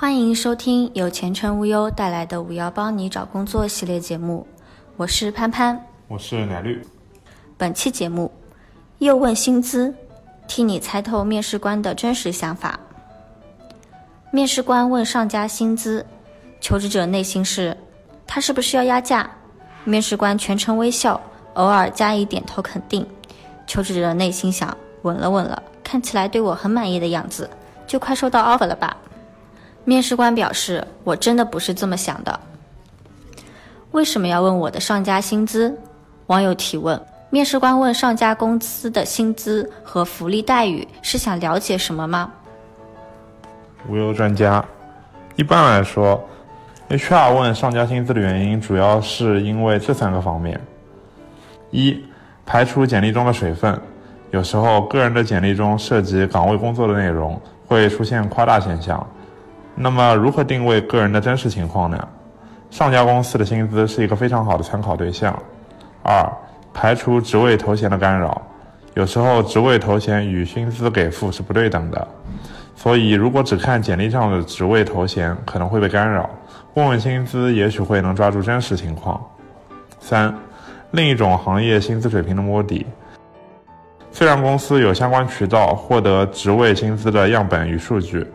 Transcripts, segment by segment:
欢迎收听由前程无忧带来的“五幺帮你找工作”系列节目，我是潘潘，我是奶绿。本期节目又问薪资，替你猜透面试官的真实想法。面试官问上家薪资，求职者内心是：他是不是要压价？面试官全程微笑，偶尔加以点头肯定。求职者内心想：稳了稳了，看起来对我很满意的样子，就快收到 offer 了吧？面试官表示：“我真的不是这么想的。”为什么要问我的上家薪资？网友提问。面试官问上家公司的薪资和福利待遇，是想了解什么吗？无忧专家，一般来说，HR 问上家薪资的原因，主要是因为这三个方面：一、排除简历中的水分，有时候个人的简历中涉及岗位工作的内容，会出现夸大现象。那么，如何定位个人的真实情况呢？上家公司的薪资是一个非常好的参考对象。二、排除职位头衔的干扰，有时候职位头衔与薪资给付是不对等的，所以如果只看简历上的职位头衔，可能会被干扰。问问薪资，也许会能抓住真实情况。三、另一种行业薪资水平的摸底，虽然公司有相关渠道获得职位薪资的样本与数据。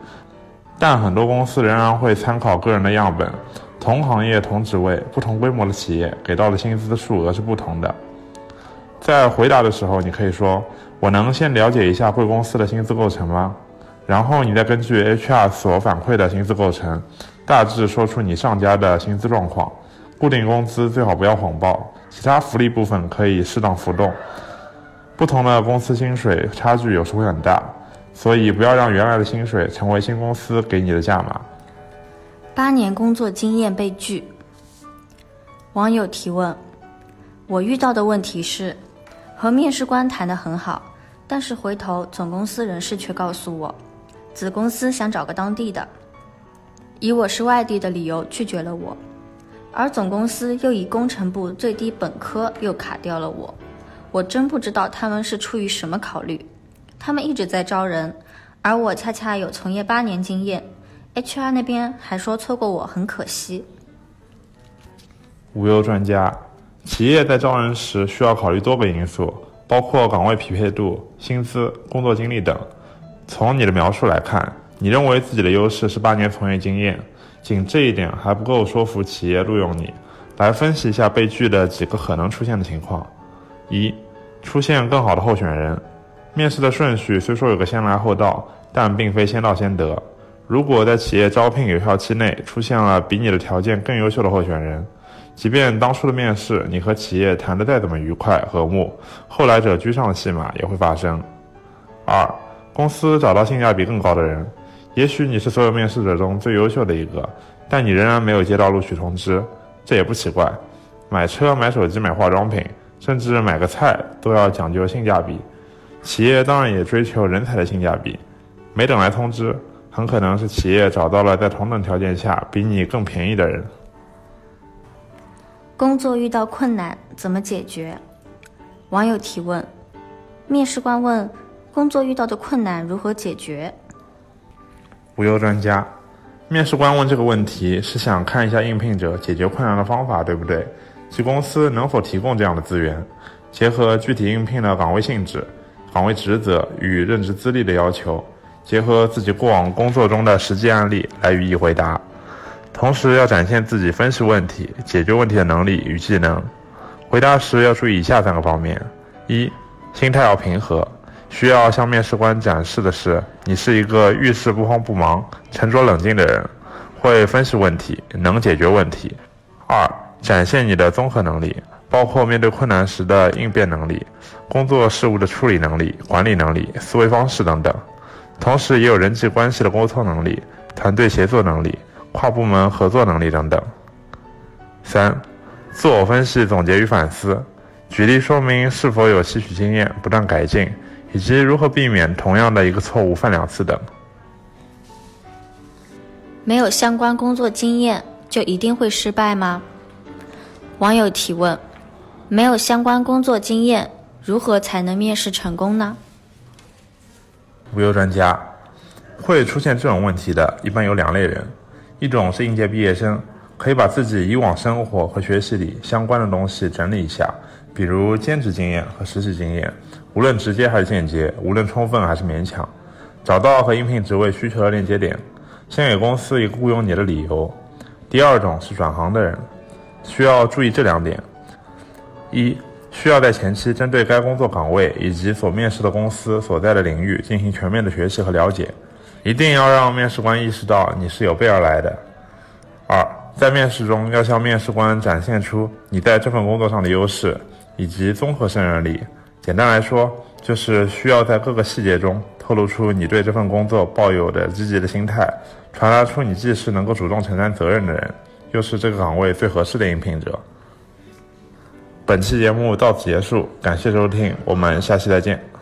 但很多公司仍然会参考个人的样本，同行业同职位、不同规模的企业给到的薪资数额是不同的。在回答的时候，你可以说：“我能先了解一下贵公司的薪资构成吗？”然后你再根据 HR 所反馈的薪资构成，大致说出你上家的薪资状况。固定工资最好不要谎报，其他福利部分可以适当浮动。不同的公司薪水差距有时会很大。所以，不要让原来的薪水成为新公司给你的价码。八年工作经验被拒。网友提问：我遇到的问题是，和面试官谈得很好，但是回头总公司人事却告诉我，子公司想找个当地的，以我是外地的理由拒绝了我，而总公司又以工程部最低本科又卡掉了我，我真不知道他们是出于什么考虑。他们一直在招人，而我恰恰有从业八年经验，HR 那边还说错过我很可惜。无忧专家，企业在招人时需要考虑多个因素，包括岗位匹配度、薪资、工作经历等。从你的描述来看，你认为自己的优势是八年从业经验，仅这一点还不够说服企业录用你。来分析一下被拒的几个可能出现的情况：一、出现更好的候选人。面试的顺序虽说有个先来后到，但并非先到先得。如果在企业招聘有效期内出现了比你的条件更优秀的候选人，即便当初的面试你和企业谈得再怎么愉快和睦，后来者居上的戏码也会发生。二，公司找到性价比更高的人，也许你是所有面试者中最优秀的一个，但你仍然没有接到录取通知，这也不奇怪。买车、买手机、买化妆品，甚至买个菜都要讲究性价比。企业当然也追求人才的性价比，没等来通知，很可能是企业找到了在同等条件下比你更便宜的人。工作遇到困难怎么解决？网友提问，面试官问：工作遇到的困难如何解决？无忧专家，面试官问这个问题是想看一下应聘者解决困难的方法，对不对？其公司能否提供这样的资源，结合具体应聘的岗位性质。岗位职责与任职资历的要求，结合自己过往工作中的实际案例来予以回答，同时要展现自己分析问题、解决问题的能力与技能。回答时要注意以下三个方面：一、心态要平和，需要向面试官展示的是你是一个遇事不慌不忙、沉着冷静的人，会分析问题，能解决问题；二、展现你的综合能力。包括面对困难时的应变能力、工作事务的处理能力、管理能力、思维方式等等，同时也有人际关系的沟通能力、团队协作能力、跨部门合作能力等等。三、自我分析、总结与反思，举例说明是否有吸取经验、不断改进，以及如何避免同样的一个错误犯两次等。没有相关工作经验就一定会失败吗？网友提问。没有相关工作经验，如何才能面试成功呢？无忧专家，会出现这种问题的，一般有两类人，一种是应届毕业生，可以把自己以往生活和学习里相关的东西整理一下，比如兼职经验和实习经验，无论直接还是间接，无论充分还是勉强，找到和应聘职位需求的链接点，先给公司一个雇佣你的理由。第二种是转行的人，需要注意这两点：一。需要在前期针对该工作岗位以及所面试的公司所在的领域进行全面的学习和了解，一定要让面试官意识到你是有备而来的。二，在面试中要向面试官展现出你在这份工作上的优势以及综合胜任力。简单来说，就是需要在各个细节中透露出你对这份工作抱有的积极的心态，传达出你既是能够主动承担责任的人，又是这个岗位最合适的应聘者。本期节目到此结束，感谢收听，我们下期再见。